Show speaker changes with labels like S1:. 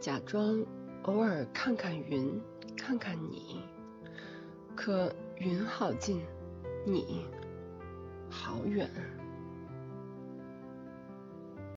S1: 假装偶尔看看云看看你。可云好近你好远。